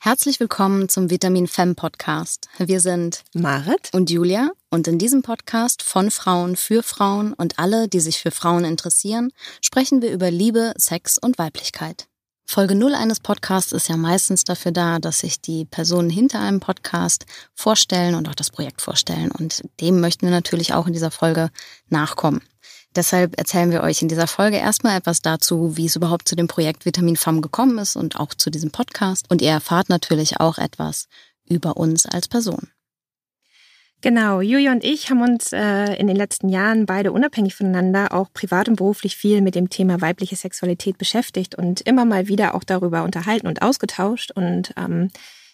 Herzlich willkommen zum Vitamin Femme Podcast. Wir sind Marit und Julia und in diesem Podcast von Frauen für Frauen und alle, die sich für Frauen interessieren, sprechen wir über Liebe, Sex und Weiblichkeit. Folge 0 eines Podcasts ist ja meistens dafür da, dass sich die Personen hinter einem Podcast vorstellen und auch das Projekt vorstellen. Und dem möchten wir natürlich auch in dieser Folge nachkommen. Deshalb erzählen wir euch in dieser Folge erstmal etwas dazu, wie es überhaupt zu dem Projekt Vitamin Femme gekommen ist und auch zu diesem Podcast. Und ihr erfahrt natürlich auch etwas über uns als Person. Genau, Julia und ich haben uns äh, in den letzten Jahren beide unabhängig voneinander auch privat und beruflich viel mit dem Thema weibliche Sexualität beschäftigt und immer mal wieder auch darüber unterhalten und ausgetauscht. Und ähm,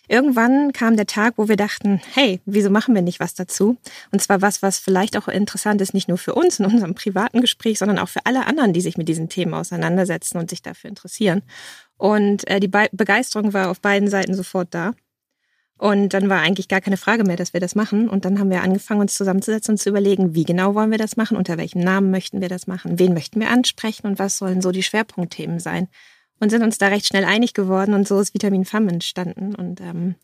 Irgendwann kam der Tag, wo wir dachten, hey, wieso machen wir nicht was dazu? Und zwar was, was vielleicht auch interessant ist, nicht nur für uns in unserem privaten Gespräch, sondern auch für alle anderen, die sich mit diesen Themen auseinandersetzen und sich dafür interessieren. Und äh, die Be Begeisterung war auf beiden Seiten sofort da. Und dann war eigentlich gar keine Frage mehr, dass wir das machen. Und dann haben wir angefangen, uns zusammenzusetzen und zu überlegen, wie genau wollen wir das machen, unter welchem Namen möchten wir das machen, wen möchten wir ansprechen und was sollen so die Schwerpunktthemen sein und sind uns da recht schnell einig geworden und so ist Vitamin Femme entstanden. Und ähm,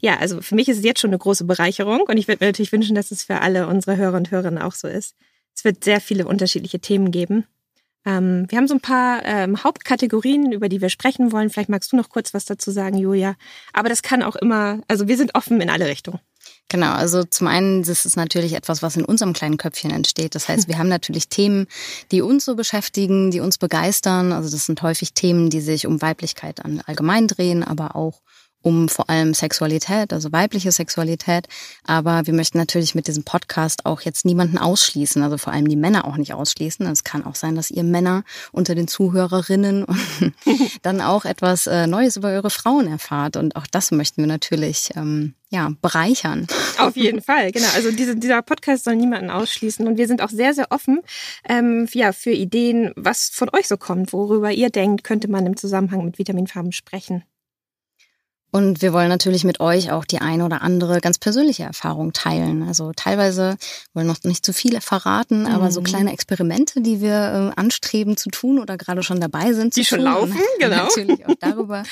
ja, also für mich ist es jetzt schon eine große Bereicherung und ich würde mir natürlich wünschen, dass es für alle unsere Hörer und Hörerinnen auch so ist. Es wird sehr viele unterschiedliche Themen geben. Ähm, wir haben so ein paar ähm, Hauptkategorien, über die wir sprechen wollen. Vielleicht magst du noch kurz was dazu sagen, Julia. Aber das kann auch immer, also wir sind offen in alle Richtungen. Genau, also zum einen das ist natürlich etwas, was in unserem kleinen Köpfchen entsteht. Das heißt, wir haben natürlich Themen, die uns so beschäftigen, die uns begeistern. Also das sind häufig Themen, die sich um Weiblichkeit allgemein drehen, aber auch um vor allem Sexualität, also weibliche Sexualität. Aber wir möchten natürlich mit diesem Podcast auch jetzt niemanden ausschließen, also vor allem die Männer auch nicht ausschließen. Es kann auch sein, dass ihr Männer unter den Zuhörerinnen dann auch etwas äh, Neues über eure Frauen erfahrt. Und auch das möchten wir natürlich ähm, ja, bereichern. Auf jeden Fall, genau. Also diese, dieser Podcast soll niemanden ausschließen und wir sind auch sehr, sehr offen ähm, ja, für Ideen, was von euch so kommt, worüber ihr denkt, könnte man im Zusammenhang mit Vitaminfarben sprechen. Und wir wollen natürlich mit euch auch die eine oder andere ganz persönliche Erfahrung teilen. Also teilweise wollen noch nicht zu viele verraten, mhm. aber so mhm. kleine Experimente, die wir äh, anstreben zu tun oder gerade schon dabei sind die zu schon laufen, genau. Natürlich auch darüber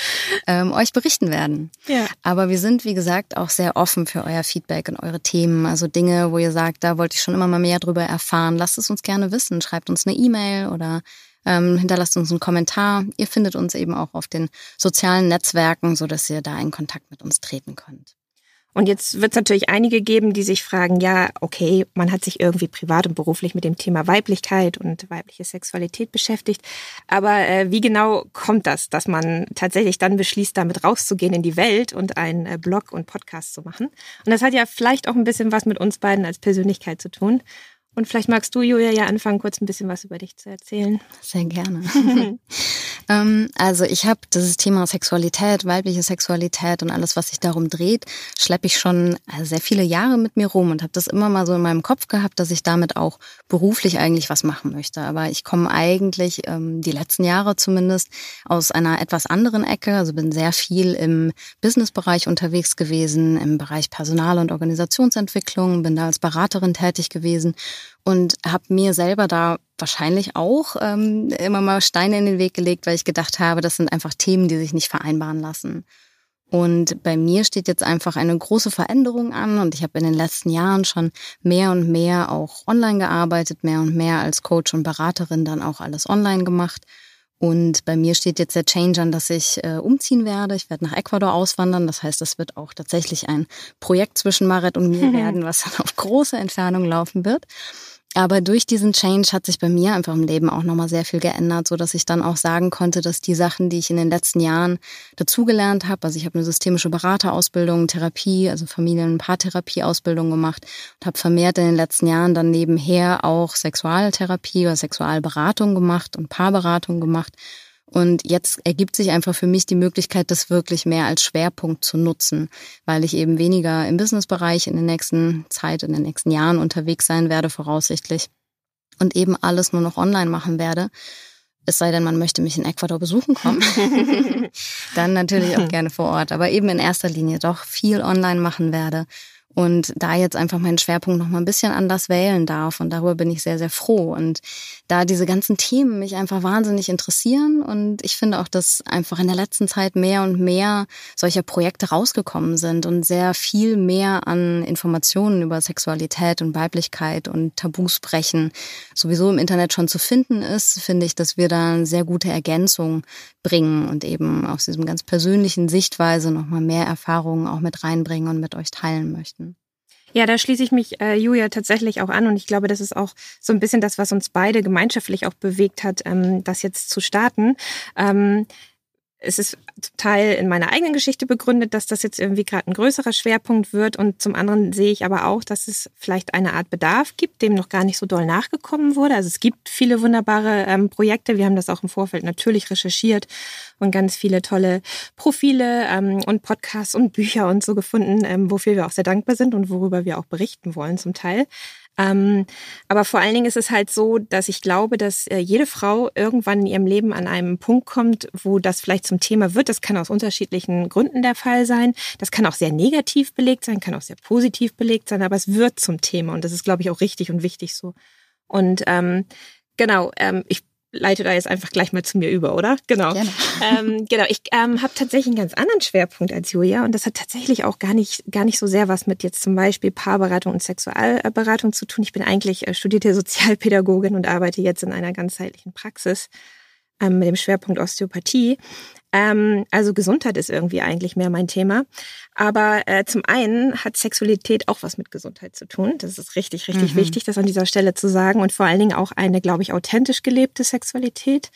ähm, euch berichten werden. Ja. Aber wir sind, wie gesagt, auch sehr offen für euer Feedback und eure Themen. Also Dinge, wo ihr sagt, da wollte ich schon immer mal mehr drüber erfahren. Lasst es uns gerne wissen. Schreibt uns eine E-Mail oder ähm, hinterlasst uns einen Kommentar. Ihr findet uns eben auch auf den sozialen Netzwerken, so dass ihr da in Kontakt mit uns treten könnt. Und jetzt wird es natürlich einige geben, die sich fragen, ja, okay, man hat sich irgendwie privat und beruflich mit dem Thema Weiblichkeit und weibliche Sexualität beschäftigt. Aber äh, wie genau kommt das, dass man tatsächlich dann beschließt, damit rauszugehen in die Welt und einen äh, Blog und Podcast zu machen? Und das hat ja vielleicht auch ein bisschen was mit uns beiden als Persönlichkeit zu tun. Und vielleicht magst du, Julia, ja anfangen, kurz ein bisschen was über dich zu erzählen. Sehr gerne. ähm, also ich habe dieses Thema Sexualität, weibliche Sexualität und alles, was sich darum dreht, schleppe ich schon äh, sehr viele Jahre mit mir rum und habe das immer mal so in meinem Kopf gehabt, dass ich damit auch beruflich eigentlich was machen möchte. Aber ich komme eigentlich ähm, die letzten Jahre zumindest aus einer etwas anderen Ecke. Also bin sehr viel im Businessbereich unterwegs gewesen, im Bereich Personal- und Organisationsentwicklung, bin da als Beraterin tätig gewesen und habe mir selber da wahrscheinlich auch ähm, immer mal Steine in den Weg gelegt, weil ich gedacht habe, das sind einfach Themen, die sich nicht vereinbaren lassen. Und bei mir steht jetzt einfach eine große Veränderung an und ich habe in den letzten Jahren schon mehr und mehr auch online gearbeitet, mehr und mehr als Coach und Beraterin dann auch alles online gemacht und bei mir steht jetzt der Change an, dass ich äh, umziehen werde. Ich werde nach Ecuador auswandern. Das heißt, das wird auch tatsächlich ein Projekt zwischen Maret und mir werden, was dann auf große Entfernung laufen wird. Aber durch diesen Change hat sich bei mir einfach im Leben auch nochmal sehr viel geändert, so dass ich dann auch sagen konnte, dass die Sachen, die ich in den letzten Jahren dazugelernt habe, also ich habe eine systemische Beraterausbildung, Therapie, also Familien- und Paartherapieausbildung gemacht und habe vermehrt in den letzten Jahren dann nebenher auch Sexualtherapie oder Sexualberatung gemacht und Paarberatung gemacht und jetzt ergibt sich einfach für mich die Möglichkeit, das wirklich mehr als Schwerpunkt zu nutzen, weil ich eben weniger im Businessbereich in der nächsten Zeit, in den nächsten Jahren unterwegs sein werde, voraussichtlich. Und eben alles nur noch online machen werde. Es sei denn, man möchte mich in Ecuador besuchen kommen. Dann natürlich auch gerne vor Ort. Aber eben in erster Linie doch viel online machen werde und da jetzt einfach meinen Schwerpunkt noch mal ein bisschen anders wählen darf und darüber bin ich sehr sehr froh und da diese ganzen Themen mich einfach wahnsinnig interessieren und ich finde auch, dass einfach in der letzten Zeit mehr und mehr solcher Projekte rausgekommen sind und sehr viel mehr an Informationen über Sexualität und Weiblichkeit und Tabus brechen sowieso im Internet schon zu finden ist, finde ich, dass wir da eine sehr gute Ergänzung bringen und eben aus diesem ganz persönlichen Sichtweise noch mal mehr Erfahrungen auch mit reinbringen und mit euch teilen möchten. Ja, da schließe ich mich äh, Julia tatsächlich auch an und ich glaube, das ist auch so ein bisschen das, was uns beide gemeinschaftlich auch bewegt hat, ähm, das jetzt zu starten. Ähm, es ist zum Teil in meiner eigenen Geschichte begründet, dass das jetzt irgendwie gerade ein größerer Schwerpunkt wird. Und zum anderen sehe ich aber auch, dass es vielleicht eine Art Bedarf gibt, dem noch gar nicht so doll nachgekommen wurde. Also es gibt viele wunderbare ähm, Projekte. Wir haben das auch im Vorfeld natürlich recherchiert und ganz viele tolle Profile ähm, und Podcasts und Bücher und so gefunden, ähm, wofür wir auch sehr dankbar sind und worüber wir auch berichten wollen zum Teil. Ähm, aber vor allen Dingen ist es halt so, dass ich glaube, dass äh, jede Frau irgendwann in ihrem Leben an einem Punkt kommt, wo das vielleicht zum Thema wird. Das kann aus unterschiedlichen Gründen der Fall sein. Das kann auch sehr negativ belegt sein, kann auch sehr positiv belegt sein, aber es wird zum Thema und das ist, glaube ich, auch richtig und wichtig so. Und ähm, genau, ähm, ich leite da jetzt einfach gleich mal zu mir über, oder? Genau. Ähm, genau. Ich ähm, habe tatsächlich einen ganz anderen Schwerpunkt als Julia und das hat tatsächlich auch gar nicht gar nicht so sehr was mit jetzt zum Beispiel Paarberatung und Sexualberatung zu tun. Ich bin eigentlich äh, studierte Sozialpädagogin und arbeite jetzt in einer ganzheitlichen Praxis ähm, mit dem Schwerpunkt Osteopathie. Ähm, also Gesundheit ist irgendwie eigentlich mehr mein Thema. Aber äh, zum einen hat Sexualität auch was mit Gesundheit zu tun. Das ist richtig, richtig mhm. wichtig, das an dieser Stelle zu sagen. Und vor allen Dingen auch eine, glaube ich, authentisch gelebte Sexualität.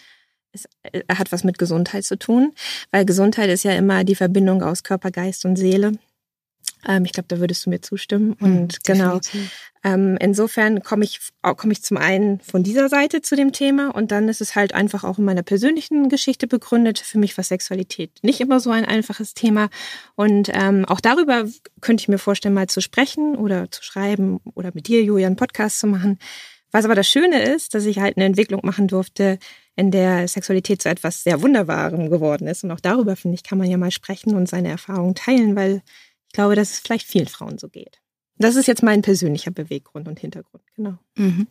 Es äh, hat was mit Gesundheit zu tun, weil Gesundheit ist ja immer die Verbindung aus Körper, Geist und Seele. Ähm, ich glaube, da würdest du mir zustimmen. Mhm, und genau. Ähm, insofern komme ich, komme ich zum einen von dieser Seite zu dem Thema und dann ist es halt einfach auch in meiner persönlichen Geschichte begründet. Für mich war Sexualität nicht immer so ein einfaches Thema. Und ähm, auch darüber könnte ich mir vorstellen, mal zu sprechen oder zu schreiben oder mit dir, Julian, Podcast zu machen. Was aber das Schöne ist, dass ich halt eine Entwicklung machen durfte, in der Sexualität zu etwas sehr Wunderbarem geworden ist. Und auch darüber, finde ich, kann man ja mal sprechen und seine Erfahrungen teilen, weil ich glaube, dass es vielleicht vielen Frauen so geht. Das ist jetzt mein persönlicher Beweggrund und Hintergrund, genau. Mhm.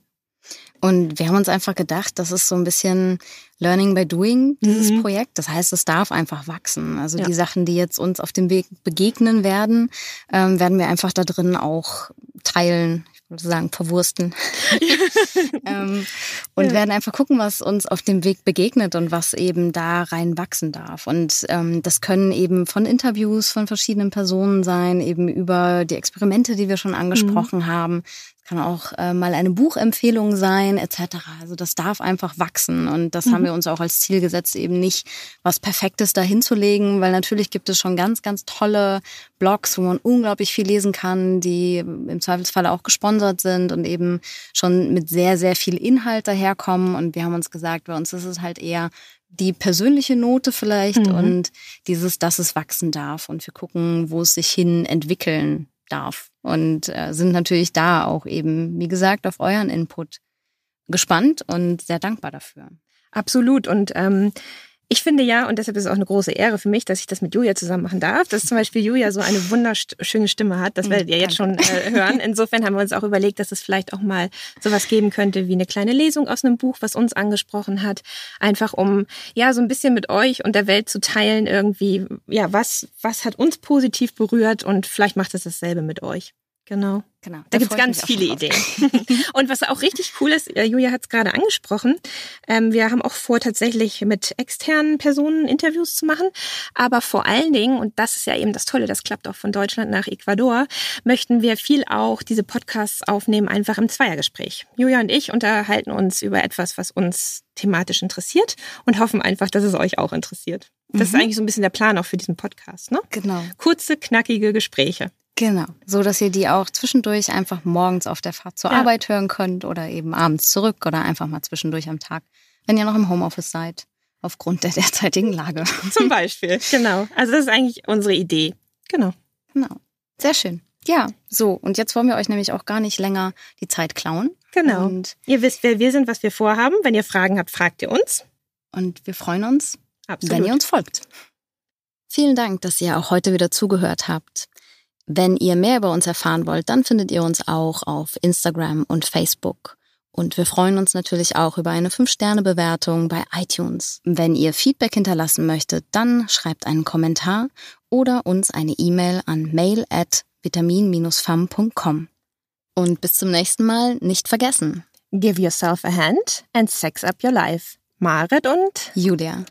Und wir haben uns einfach gedacht, das ist so ein bisschen Learning by Doing, dieses mhm. Projekt. Das heißt, es darf einfach wachsen. Also ja. die Sachen, die jetzt uns auf dem Weg begegnen werden, ähm, werden wir einfach da drin auch teilen sozusagen verwursten. ähm, und ja. werden einfach gucken, was uns auf dem Weg begegnet und was eben da rein wachsen darf. Und ähm, das können eben von Interviews von verschiedenen Personen sein, eben über die Experimente, die wir schon angesprochen mhm. haben kann auch äh, mal eine Buchempfehlung sein, etc. Also das darf einfach wachsen und das mhm. haben wir uns auch als Ziel gesetzt, eben nicht was Perfektes dahinzulegen, weil natürlich gibt es schon ganz, ganz tolle Blogs, wo man unglaublich viel lesen kann, die im Zweifelsfall auch gesponsert sind und eben schon mit sehr, sehr viel Inhalt daherkommen. Und wir haben uns gesagt, bei uns ist es halt eher die persönliche Note vielleicht mhm. und dieses, dass es wachsen darf und wir gucken, wo es sich hin entwickeln darf. Und äh, sind natürlich da auch eben, wie gesagt, auf euren Input gespannt und sehr dankbar dafür. Absolut. Und ähm, ich finde ja, und deshalb ist es auch eine große Ehre für mich, dass ich das mit Julia zusammen machen darf, dass zum Beispiel Julia so eine wunderschöne Stimme hat. Das hm, werdet ihr jetzt schon äh, hören. Insofern haben wir uns auch überlegt, dass es vielleicht auch mal sowas geben könnte wie eine kleine Lesung aus einem Buch, was uns angesprochen hat. Einfach um, ja, so ein bisschen mit euch und der Welt zu teilen irgendwie, ja, was, was hat uns positiv berührt und vielleicht macht es dasselbe mit euch. Genau. Genau. Da, da gibt's ganz viele Ideen. und was auch richtig cool ist, äh, Julia hat es gerade angesprochen, ähm, wir haben auch vor, tatsächlich mit externen Personen Interviews zu machen. Aber vor allen Dingen, und das ist ja eben das Tolle, das klappt auch von Deutschland nach Ecuador, möchten wir viel auch diese Podcasts aufnehmen, einfach im Zweiergespräch. Julia und ich unterhalten uns über etwas, was uns thematisch interessiert und hoffen einfach, dass es euch auch interessiert. Das mhm. ist eigentlich so ein bisschen der Plan auch für diesen Podcast, ne? Genau. Kurze, knackige Gespräche. Genau, so dass ihr die auch zwischendurch einfach morgens auf der Fahrt zur ja. Arbeit hören könnt oder eben abends zurück oder einfach mal zwischendurch am Tag, wenn ihr noch im Homeoffice seid, aufgrund der derzeitigen Lage. Zum Beispiel, genau. Also das ist eigentlich unsere Idee. Genau. Genau. Sehr schön. Ja, so. Und jetzt wollen wir euch nämlich auch gar nicht länger die Zeit klauen. Genau. Und ihr wisst, wer wir sind, was wir vorhaben. Wenn ihr Fragen habt, fragt ihr uns. Und wir freuen uns, Absolut. wenn ihr uns folgt. Vielen Dank, dass ihr auch heute wieder zugehört habt. Wenn ihr mehr über uns erfahren wollt, dann findet ihr uns auch auf Instagram und Facebook. Und wir freuen uns natürlich auch über eine 5-Sterne-Bewertung bei iTunes. Wenn ihr Feedback hinterlassen möchtet, dann schreibt einen Kommentar oder uns eine E-Mail an mail at vitamin-fam.com. Und bis zum nächsten Mal nicht vergessen. Give yourself a hand and sex up your life. Marit und Julia.